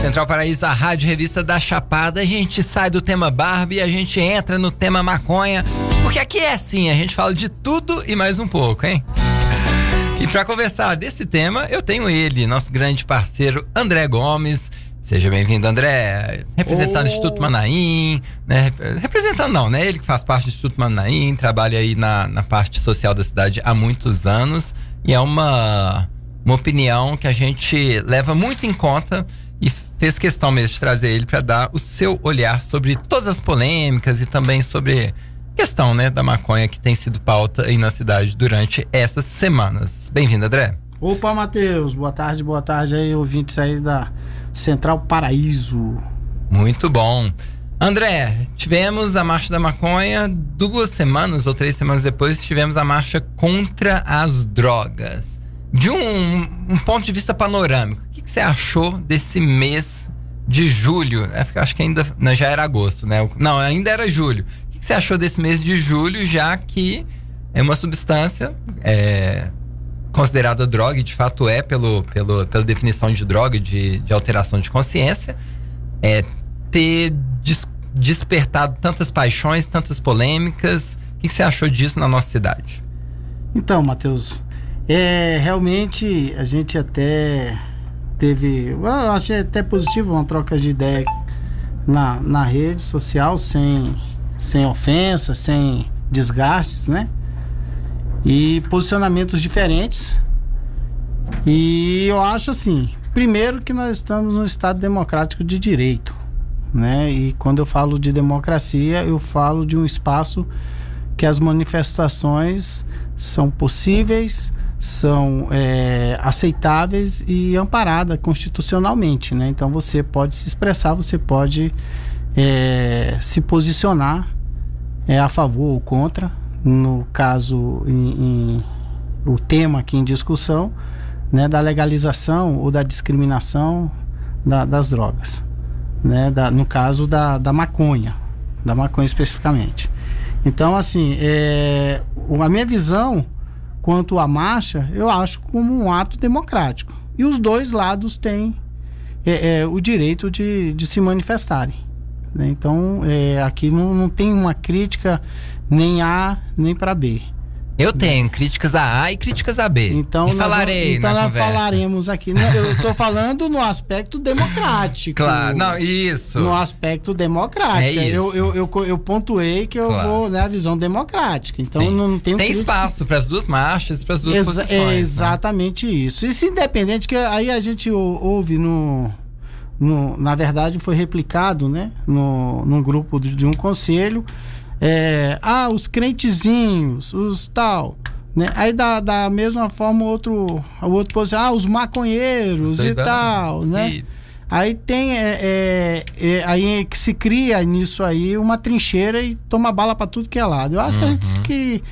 Central Paraíso, a rádio revista da Chapada. A gente sai do tema Barbie e a gente entra no tema maconha. Porque aqui é assim, a gente fala de tudo e mais um pouco, hein? E para conversar desse tema, eu tenho ele, nosso grande parceiro André Gomes. Seja bem-vindo, André. Representando oh. o Instituto Manaim, né? Representando não, né? Ele que faz parte do Instituto Manaim, trabalha aí na, na parte social da cidade há muitos anos. E é uma, uma opinião que a gente leva muito em conta fez questão mesmo de trazer ele para dar o seu olhar sobre todas as polêmicas e também sobre questão, né, da maconha que tem sido pauta aí na cidade durante essas semanas. Bem-vindo, André. Opa, Matheus. Boa tarde, boa tarde aí, ouvintes aí da Central Paraíso. Muito bom. André, tivemos a Marcha da Maconha duas semanas ou três semanas depois, tivemos a marcha contra as drogas. De um, um ponto de vista panorâmico, o que, que, você achou desse mês de julho? É, acho que ainda não, já era agosto, né? Não, ainda era julho. O que, que você achou desse mês de julho, já que é uma substância é, considerada droga, e de fato é pelo, pelo, pela definição de droga, de, de alteração de consciência, é, ter des, despertado tantas paixões, tantas polêmicas. O que, que você achou disso na nossa cidade? Então, Matheus, é, realmente a gente até teve. Eu achei até positivo uma troca de ideia na, na rede social, sem, sem ofensa, sem desgastes, né? e posicionamentos diferentes. E eu acho assim, primeiro que nós estamos num estado democrático de direito, né? E quando eu falo de democracia, eu falo de um espaço que as manifestações são possíveis, são é, aceitáveis e amparadas constitucionalmente, né? Então você pode se expressar, você pode é, se posicionar é, a favor ou contra, no caso, em, em, o tema aqui em discussão, né, da legalização ou da discriminação da, das drogas, né, da, no caso da, da maconha, da maconha especificamente. Então, assim, é, a minha visão quanto à marcha, eu acho como um ato democrático. E os dois lados têm é, é, o direito de, de se manifestarem. Né? Então, é, aqui não, não tem uma crítica nem A nem para B. Eu tenho críticas a A e críticas a B. Então, e falarei então nós falaremos aqui. Né? Eu estou falando no aspecto democrático. Claro, não, isso. No aspecto democrático. É isso. Eu, eu, eu, eu pontuei que eu claro. vou na né, visão democrática. Então Sim. não tenho Tem crítica. espaço para as duas marchas, para as duas Exa posições. É exatamente né? isso. E se independente, que aí a gente ouve no, no. na verdade, foi replicado, né? No, num grupo de, de um conselho é, ah, os crentezinhos, os tal. Né? Aí da, da mesma forma outro, o outro posição, ah, os maconheiros os e tal, né? Aí tem é, é, é, aí que se cria nisso aí uma trincheira e toma bala para tudo que é lado. Eu acho uhum. que a gente tem uhum. que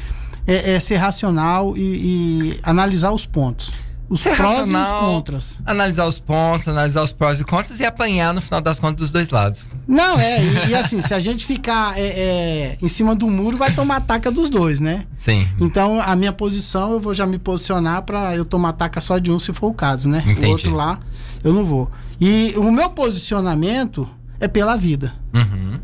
é, é, ser racional e, e analisar os pontos os Ser prós racional, e os contras. Analisar os pontos, analisar os prós e contras e apanhar no final das contas dos dois lados. Não, é, e, e assim, se a gente ficar é, é, em cima do muro, vai tomar ataca dos dois, né? Sim. Então, a minha posição, eu vou já me posicionar para eu tomar ataca só de um, se for o caso, né? Entendi. O outro lá, eu não vou. E o meu posicionamento é pela vida. Uhum.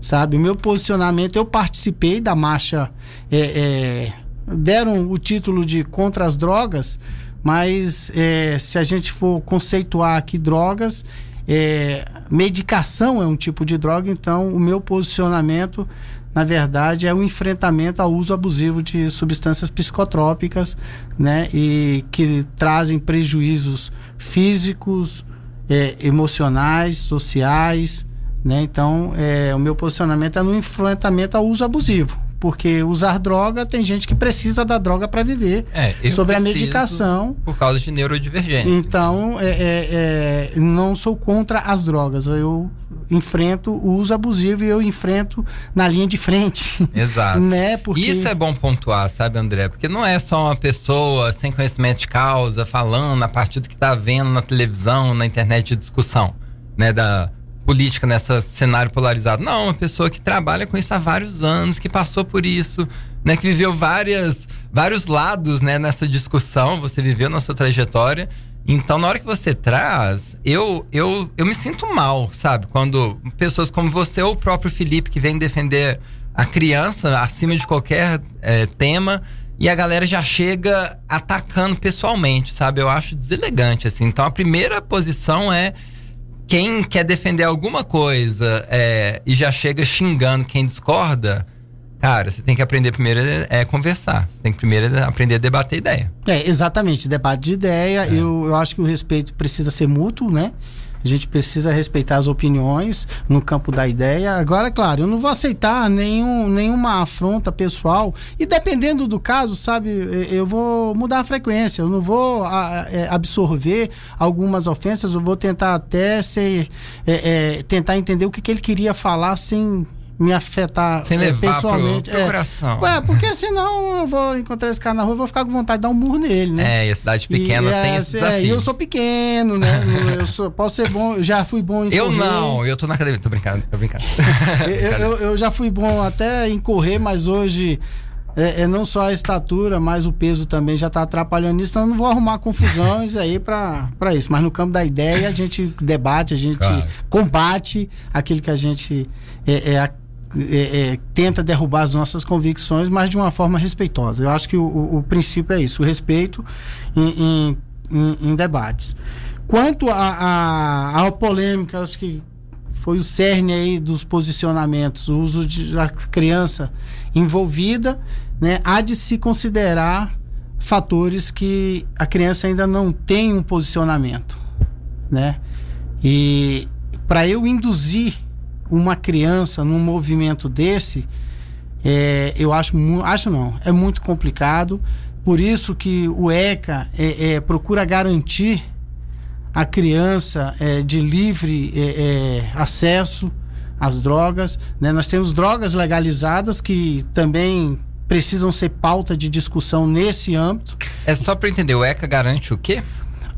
Sabe? O meu posicionamento, eu participei da marcha. É, é deram o título de contra as drogas mas é, se a gente for conceituar aqui drogas, é, medicação é um tipo de droga, então o meu posicionamento, na verdade, é o enfrentamento ao uso abusivo de substâncias psicotrópicas, né, e que trazem prejuízos físicos, é, emocionais, sociais, né, então é, o meu posicionamento é no enfrentamento ao uso abusivo porque usar droga tem gente que precisa da droga para viver. É, sobre a medicação. Por causa de neurodivergência. Então, é, é, é, não sou contra as drogas. Eu enfrento o uso abusivo e eu enfrento na linha de frente. Exato. né? Porque... Isso é bom pontuar, sabe, André? Porque não é só uma pessoa sem conhecimento de causa falando a partir do que está vendo na televisão, na internet de discussão, né? Da política nessa cenário polarizado. Não, uma pessoa que trabalha com isso há vários anos, que passou por isso, né, que viveu várias, vários lados, né, nessa discussão, você viveu na sua trajetória Então, na hora que você traz, eu, eu, eu me sinto mal, sabe? Quando pessoas como você ou o próprio Felipe, que vem defender a criança acima de qualquer é, tema, e a galera já chega atacando pessoalmente, sabe? Eu acho deselegante, assim. Então, a primeira posição é quem quer defender alguma coisa é, e já chega xingando quem discorda Cara, você tem que aprender primeiro é, conversar. Você tem que primeiro aprender a debater ideia. É, exatamente. Debate de ideia. É. Eu, eu acho que o respeito precisa ser mútuo, né? A gente precisa respeitar as opiniões no campo da ideia. Agora, claro, eu não vou aceitar nenhum, nenhuma afronta pessoal. E dependendo do caso, sabe, eu vou mudar a frequência. Eu não vou a, é, absorver algumas ofensas. Eu vou tentar até ser, é, é, tentar entender o que, que ele queria falar sem me afetar Sem levar é, pessoalmente. Pro, pro é. coração. Ué, porque senão eu vou encontrar esse cara na rua e vou ficar com vontade de dar um murro nele, né? É, e a cidade pequena e, tem é, esse desafio. É, eu sou pequeno, né? eu sou, posso ser bom, já fui bom em Eu correr. não, eu tô na academia, tô brincando, tô brincando. eu, eu, eu, já fui bom até em correr, mas hoje é, é, não só a estatura, mas o peso também já está atrapalhando isso, então eu não vou arrumar confusões aí para isso. Mas no campo da ideia, a gente debate, a gente claro. combate aquilo que a gente é, é, é, é, tenta derrubar as nossas convicções, mas de uma forma respeitosa. Eu acho que o, o, o princípio é isso, o respeito em, em, em, debates. Quanto à polêmica, acho que foi o cerne aí dos posicionamentos, o uso de a criança envolvida, né, há de se considerar fatores que a criança ainda não tem um posicionamento, né? E para eu induzir uma criança num movimento desse, é, eu acho, acho não, é muito complicado. Por isso que o ECA é, é, procura garantir a criança é, de livre é, é, acesso às drogas. Né? Nós temos drogas legalizadas que também precisam ser pauta de discussão nesse âmbito. É só para entender, o ECA garante o quê?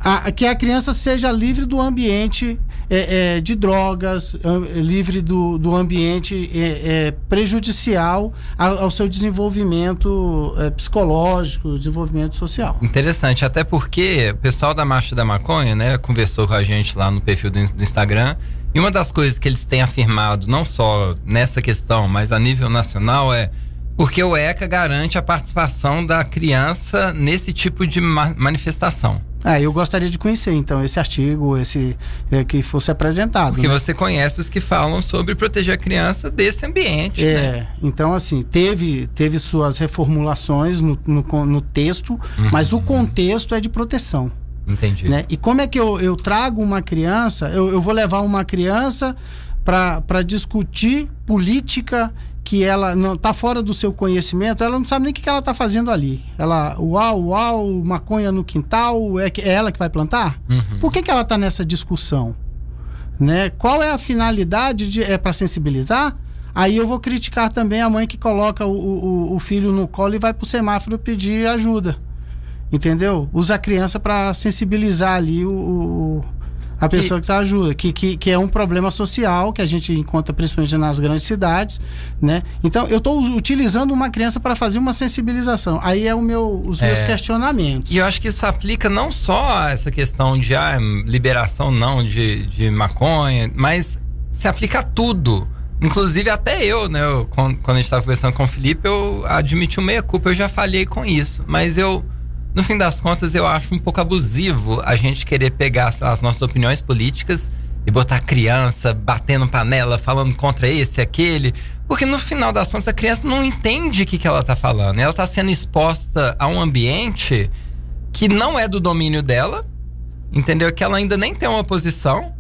A, que a criança seja livre do ambiente é, é, de drogas, livre do, do ambiente é, é prejudicial ao, ao, seu desenvolvimento é, psicológico, desenvolvimento social. Interessante, até porque o pessoal da Marcha da Maconha, né, conversou com a gente lá no perfil do, do Instagram. E uma das coisas que eles têm afirmado, não só nessa questão, mas a nível nacional, é porque o ECA garante a participação da criança nesse tipo de ma manifestação. Ah, eu gostaria de conhecer, então, esse artigo, esse é, que fosse apresentado. Porque né? você conhece os que falam sobre proteger a criança desse ambiente. É, né? então, assim, teve, teve suas reformulações no, no, no texto, uhum. mas o contexto é de proteção. Entendi. Né? E como é que eu, eu trago uma criança, eu, eu vou levar uma criança para discutir política que ela não está fora do seu conhecimento, ela não sabe nem o que, que ela está fazendo ali. Ela, uau, uau, maconha no quintal, é, é ela que vai plantar? Uhum. Por que, que ela está nessa discussão? Né? Qual é a finalidade? De, é para sensibilizar? Aí eu vou criticar também a mãe que coloca o, o, o filho no colo e vai para o semáforo pedir ajuda. Entendeu? Usa a criança para sensibilizar ali o, a pessoa que está ajuda, que, que, que é um problema social que a gente encontra principalmente nas grandes cidades, né? Então eu estou utilizando uma criança para fazer uma sensibilização. Aí é o meu, os é. meus questionamentos. E eu acho que isso aplica não só a essa questão de ah, liberação não de, de maconha, mas se aplica a tudo. Inclusive até eu, né? Eu, quando, quando a gente estava conversando com o Felipe, eu admiti o meia culpa, eu já falhei com isso. Mas eu no fim das contas, eu acho um pouco abusivo a gente querer pegar as nossas opiniões políticas e botar criança batendo panela, falando contra esse, aquele. Porque no final das contas, a criança não entende o que, que ela tá falando. Ela tá sendo exposta a um ambiente que não é do domínio dela, entendeu? Que ela ainda nem tem uma posição.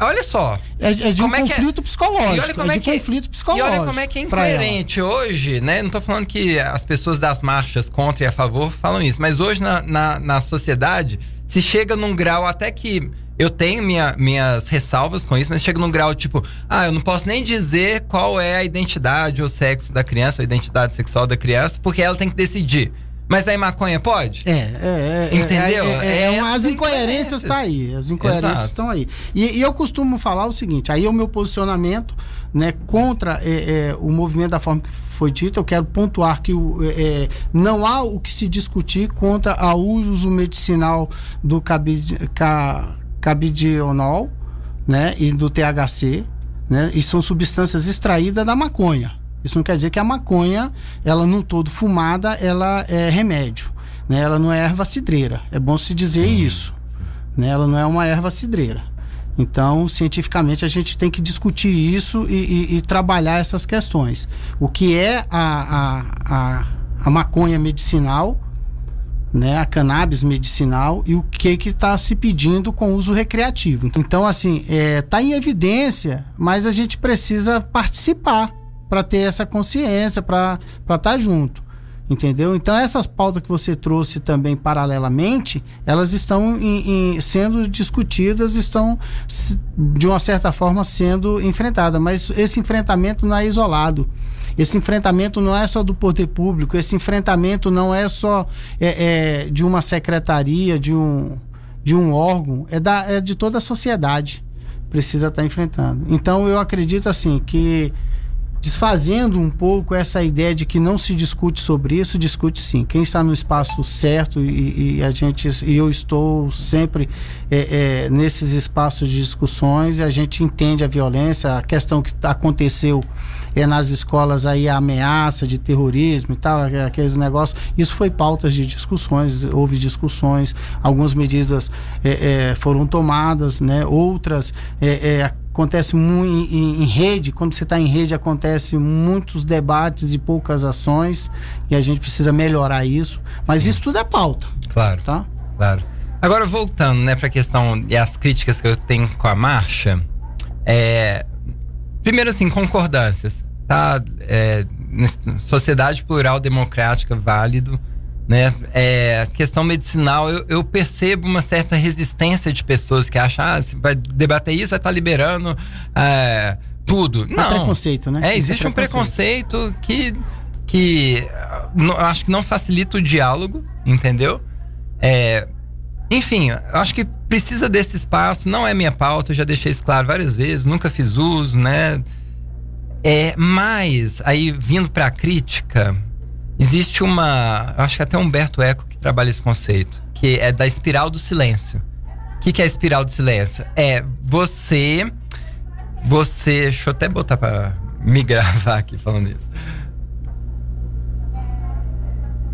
Olha só. É, é de um é, é conflito é, psicológico. E olha como é, é que, conflito psicológico. E olha como é que é incoerente hoje, né? Não tô falando que as pessoas das marchas contra e a favor falam isso, mas hoje na, na, na sociedade se chega num grau até que eu tenho minha, minhas ressalvas com isso, mas chega num grau tipo, ah, eu não posso nem dizer qual é a identidade ou sexo da criança, ou a identidade sexual da criança, porque ela tem que decidir. Mas aí maconha pode? É, é, é. Entendeu? É, é, é, É as essa incoerências incoerência. tá aí. As incoerências estão aí. E, e eu costumo falar o seguinte: aí é o meu posicionamento né, contra é, é, o movimento da forma que foi dito. Eu quero pontuar que é, é, não há o que se discutir contra o uso medicinal do cabid, ca, cabidionol né, e do THC. Né, e são substâncias extraídas da maconha. Isso não quer dizer que a maconha, ela no todo fumada, ela é remédio. Né? Ela não é erva cidreira. É bom se dizer Sim, isso. Né? Ela não é uma erva cidreira. Então, cientificamente, a gente tem que discutir isso e, e- e trabalhar essas questões. O que é a, a, a, a maconha medicinal, né, a cannabis medicinal e o que que está se pedindo com uso recreativo. Então, assim, está em evidência, mas a gente precisa participar para ter essa consciência, para estar junto. Entendeu? Então, essas pautas que você trouxe também paralelamente, elas estão em- em- sendo discutidas, estão, de uma certa forma, sendo enfrentadas. Mas esse enfrentamento não é isolado. Esse enfrentamento não é só do poder público, esse enfrentamento não é só é, é, de uma secretaria, de um, de um órgão, é, da, é de toda a sociedade. Precisa estar enfrentando. Então, eu acredito assim que desfazendo um pouco essa ideia de que não se discute sobre isso, discute sim. Quem está no espaço certo e, e a gente e eu estou sempre é, é, nesses espaços de discussões e a gente entende a violência, a questão que aconteceu é nas escolas aí a ameaça de terrorismo e tal, aqueles negócios. Isso foi pautas de discussões, houve discussões, algumas medidas é, é, foram tomadas, né? Outras é, é, acontece muito em, em rede, quando você está em rede acontece muitos debates e poucas ações e a gente precisa melhorar isso, mas Sim. isso tudo é pauta, Claro, tá? claro. Agora, voltando, né, pra questão e as críticas que eu tenho com a marcha, é. Primeiro, assim, concordâncias, tá? É, sociedade plural democrática, válido, né? É, questão medicinal, eu, eu percebo uma certa resistência de pessoas que acham, ah, vai debater isso, vai estar liberando é, tudo. É Não. preconceito, né? É, Isso existe um preconceito que, que ah, não- acho que não facilita o diálogo, entendeu? É, enfim, acho que precisa desse espaço, não é minha pauta, eu já deixei isso claro várias vezes, nunca fiz uso, né? É, mas, aí vindo pra crítica, existe uma. Acho que até Humberto Eco que trabalha esse conceito, que é da espiral do silêncio. O que, que é a espiral do silêncio? É você. Você. Deixa eu até botar pra me gravar aqui falando isso.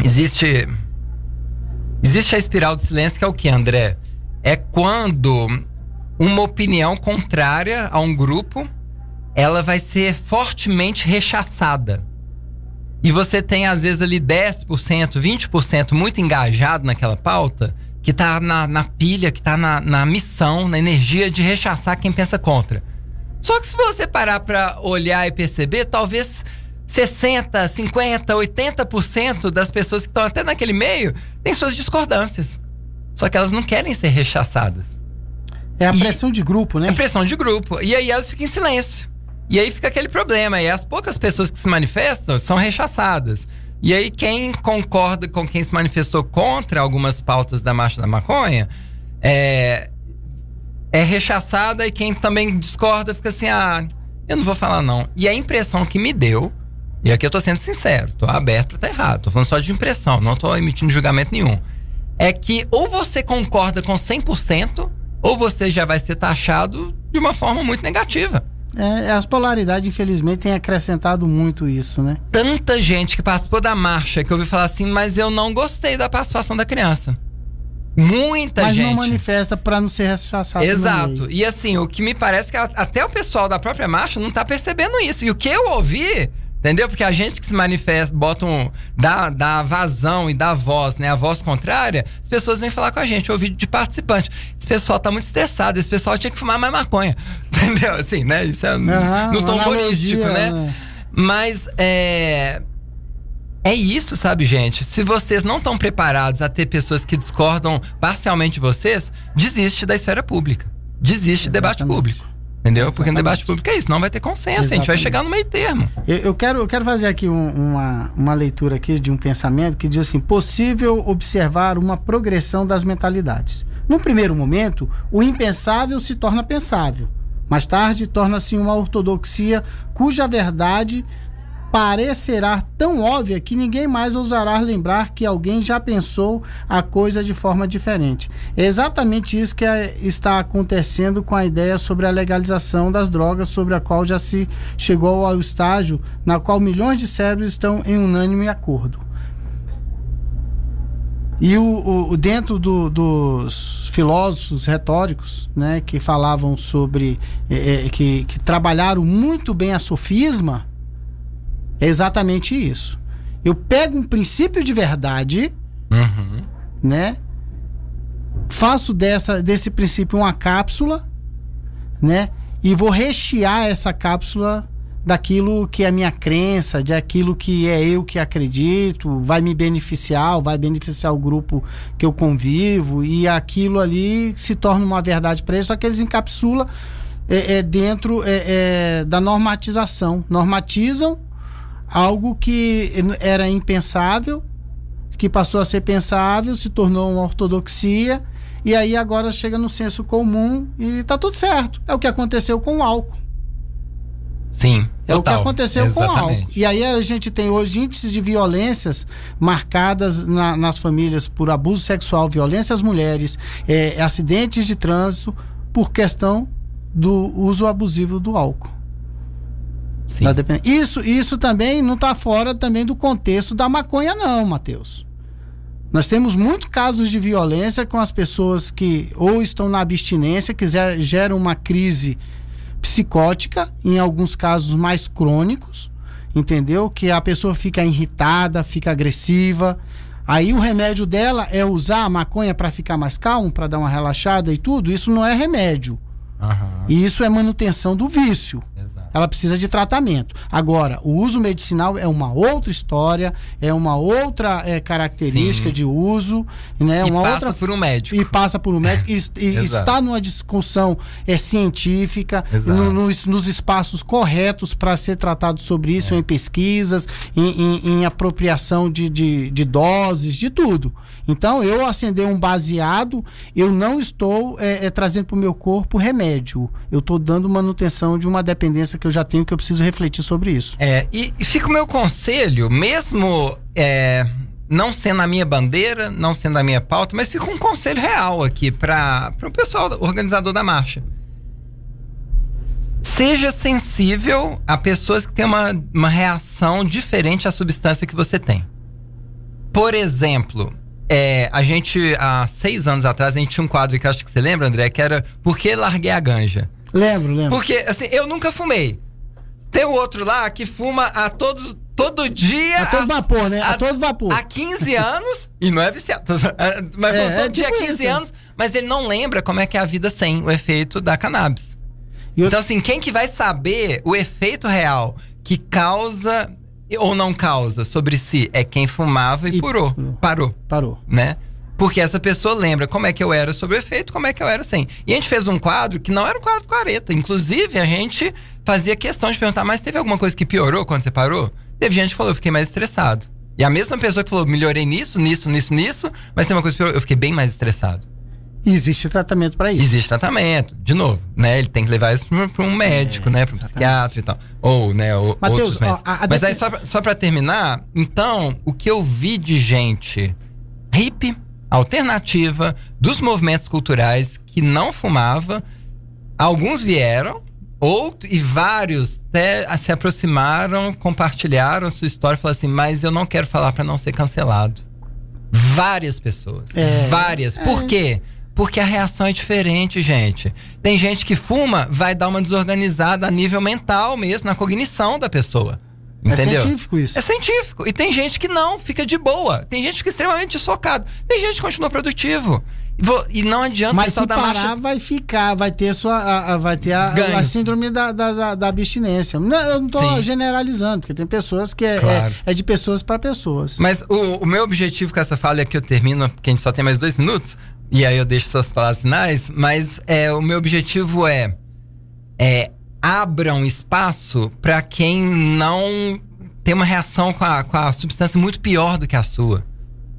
Existe. Existe a espiral do silêncio, que é o que, André? É quando uma opinião contrária a um grupo ela vai ser fortemente rechaçada. E você tem, às vezes, ali 10%, 20% muito engajado naquela pauta, que tá na, na pilha, que tá na, na missão, na energia de rechaçar quem pensa contra. Só que se você parar pra olhar e perceber, talvez 60, 50, 80% das pessoas que estão até naquele meio têm suas discordâncias. Só que elas não querem ser rechaçadas. É a E- pressão de grupo, né? É pressão de grupo. E aí elas ficam em silêncio. E aí fica aquele problema. E as poucas pessoas que se manifestam são rechaçadas. E aí quem concorda com quem se manifestou contra algumas pautas da Marcha da Maconha é, é rechaçada e quem também discorda fica assim, ah, eu não vou falar não. E a impressão que me deu, e aqui eu tô sendo sincero, tô aberto pra estar errado, tô falando só de impressão, não tô emitindo julgamento nenhum. É que ou você concorda com 100%, ou você já vai ser taxado de uma forma muito negativa. É, as polaridades, infelizmente, têm acrescentado muito isso, né? Tanta gente que participou da marcha que eu ouvi falar assim, mas eu não gostei da participação da criança. Muita Mas gente. não manifesta para não ser rechaçado. Exato. E assim, o que me parece que até o pessoal da própria marcha não tá percebendo isso. E o que eu ouvi, entendeu? Porque a gente que se manifesta, bota um. dá, dá vazão e dá voz, né? A voz contrária, as pessoas vêm falar com a gente. Eu ouvi de participante. Esse pessoal tá muito estressado, esse pessoal tinha que fumar mais maconha. Entendeu? Assim, né? Isso é Aham, no tom humorístico, analogia, né? Mas é. É isso, sabe, gente? Se vocês não estão preparados a ter pessoas que discordam parcialmente de vocês, desiste da esfera pública. Desiste do debate público. Entendeu? Porque no debate público é isso, não vai ter consenso, Exatamente. a gente vai chegar no meio termo. Eu, eu quero, eu quero fazer aqui um, uma, uma leitura aqui de um pensamento que diz assim: possível observar uma progressão das mentalidades. No primeiro momento, o impensável se torna pensável. Mais tarde, torna-se uma ortodoxia cuja verdade parecerá tão óbvia que ninguém mais ousará lembrar que alguém já pensou a coisa de forma diferente. É exatamente isso que é, está acontecendo com a ideia sobre a legalização das drogas, sobre a qual já se chegou ao estágio na qual milhões de cérebros estão em unânime acordo. E o, o dentro do, dos filósofos retóricos, né, que falavam sobre, é, que, que trabalharam muito bem a sofisma, é exatamente isso. Eu pego um princípio de verdade, uhum. né? Faço dessa, desse princípio uma cápsula, né? E vou rechear essa cápsula daquilo que é minha crença, de aquilo que é eu que acredito, vai me beneficiar, vai beneficiar o grupo que eu convivo, e aquilo ali se torna uma verdade para eles, só que eles encapsulam é, é dentro é, é, da normatização. Normatizam algo que era impensável, que passou a ser pensável, se tornou uma ortodoxia, e aí agora chega no senso comum e tá tudo certo. É o que aconteceu com o álcool. Sim. É o que aconteceu Exatamente. com o álcool. E aí a gente tem hoje índices de violências marcadas na, nas famílias por abuso sexual, violência às mulheres, é, acidentes de trânsito, por questão do uso abusivo do álcool. Sim. Tá isso, isso também não está fora também do contexto da maconha, não, Matheus. Nós temos muitos casos de violência com as pessoas que ou estão na abstinência, que geram uma crise psicótica, em alguns casos mais crônicos, entendeu? Que a pessoa fica irritada, fica agressiva. Aí o remédio dela é usar a maconha para ficar mais calmo, para dar uma relaxada e tudo. Isso não é remédio. Uhum. E isso é manutenção do vício. Exato. Ela precisa de tratamento. Agora, o uso medicinal é uma outra história, é uma outra é, característica Sim. de uso, né? E uma passa outra, por um médico. E passa por um médico. e, e está numa discussão é, científica, no, nos, nos, espaços corretos para ser tratado sobre isso, é. em pesquisas, em, em, em apropriação de, de, de, doses, de tudo. Então, eu acender um baseado, eu não estou é, é trazendo para o meu corpo remédio. Eu estou dando manutenção de uma dependência que eu já tenho que eu preciso refletir sobre isso. É, e, e fica o meu conselho, mesmo é, não sendo a minha bandeira, não sendo a minha pauta, mas fica um conselho real aqui para o pessoal organizador da marcha. Seja sensível a pessoas que têm uma, uma reação diferente à substância que você tem. Por exemplo, é, a gente, há seis anos atrás, a gente tinha um quadro que acho que você lembra, André, que era Por que larguei a ganja? Lembro, lembro. Porque, assim, eu nunca fumei. Tem o outro lá que fuma a todos, todo dia. A todo vapor, né? A, a todo vapor. Há 15 anos. e não é viciado. Mas é, todo é dia há tipo 15 isso. anos. Mas ele não lembra como é que é a vida sem o efeito da cannabis. Então, assim, quem que vai saber o efeito real que causa ou não causa sobre si é quem fumava e, e purou. Parou. Parou. Né? Porque essa pessoa lembra como é que eu era sobre o efeito, como é que eu era sem. E a gente fez um quadro que não era um quadro careta. Inclusive, a gente fazia questão de perguntar, mas teve alguma coisa que piorou quando você parou? Teve gente que falou, eu fiquei mais estressado. E a mesma pessoa que falou, melhorei nisso, nisso, nisso, nisso, mas tem uma coisa que piorou, eu fiquei bem mais estressado. Existe tratamento para isso. Existe tratamento. De novo, né? Ele tem que levar isso para um médico, é, né? Para um psiquiatra e tal. Ou, né? Ou, Mateus, outros médicos. A, a Mas aí, só, só para terminar, então, o que eu vi de gente hippie, alternativa, dos movimentos culturais que não fumava, alguns vieram, outro, e vários até se aproximaram, compartilharam sua história falaram assim: Mas eu não quero falar para não ser cancelado. Várias pessoas. É, várias. Por é. quê? Porque a reação é diferente, gente. Tem gente que fuma, vai dar uma desorganizada a nível mental mesmo, na cognição da pessoa. É entendeu? É científico isso. É científico. E tem gente que não, fica de boa. Tem gente que é extremamente desfocado. Tem gente que continua produtivo. E não adianta Mas se parar, marcha... vai ficar, vai ter sua, a, a vai ter a, a síndrome da, da, da, abstinência. Não, eu não estou generalizando, porque tem pessoas que é, claro. é, é, de pessoas para pessoas. Mas o, o, meu objetivo com essa fala é que eu termino, porque a gente só tem mais dois minutos, e aí eu deixo suas palavras finais, mas é, o meu objetivo é é, abram espaço para quem não tem uma reação com a, com a substância muito pior do que a sua.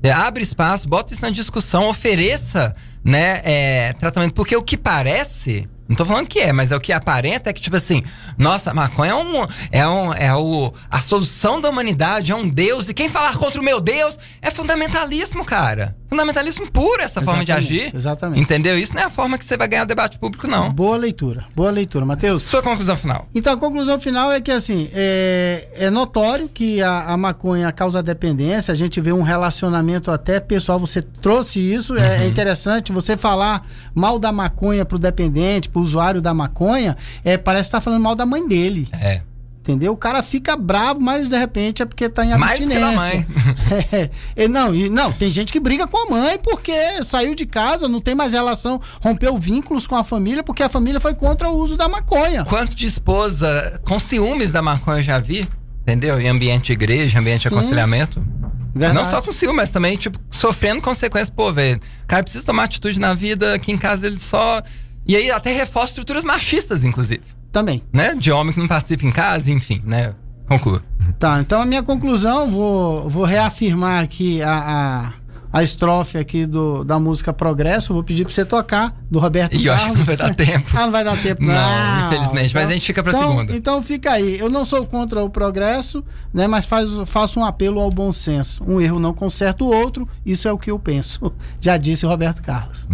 É, abre espaço, bota isso na discussão, ofereça né, é, tratamento. Porque o que parece não tô falando que é, mas é o que aparenta é que, tipo assim, nossa, maconha é, um, é, um, é o, a solução da humanidade, é um Deus, e quem falar contra o meu Deus é fundamentalismo, cara. Fundamentalismo puro essa Exatamente, forma de agir. exatamente. Entendeu? Isso não é a forma que você vai ganhar debate público, não. Boa leitura, boa leitura, Matheus. Sua conclusão final. Então a conclusão final é que assim é, é notório que a, a maconha causa dependência. A gente vê um relacionamento até pessoal. Você trouxe isso. É, é interessante você falar mal da maconha pro dependente, pro usuário da maconha. É, parece que tá falando mal da mãe dele. É. Entendeu? O cara fica bravo, mas de repente é porque tá em Mais do que abstinência. da mãe. É, é, não, e- não, tem gente que briga com a mãe porque saiu de casa, não tem mais relação, rompeu vínculos com a família porque a família foi contra o uso da maconha. Quanto de esposa com ciúmes da maconha eu já vi? Entendeu? Em ambiente de igreja, ambiente de Sim. aconselhamento. Verdade. Não só com ciúme, mas também, tipo, sofrendo consequências. Pô, velho, o cara precisa tomar atitude na vida, aqui em casa ele só. E aí até reforça estruturas machistas, inclusive. Também. Né? De homem que não participa em casa, enfim, né? Conclua. Tá, então a minha conclusão, vou, vou reafirmar aqui a, a, a estrofe aqui do, da música Progresso, vou pedir pra você tocar, do Roberto E eu acho que Carlos. não vai dar tempo. ah, não vai dar tempo, não. Não, infelizmente, mas a gente fica pra então, segunda. Então fica aí, eu não sou contra o progresso, né, mas faz, faço um apelo ao bom senso. Um erro não conserta o outro, isso é o que eu penso. Já disse Roberto Carlos.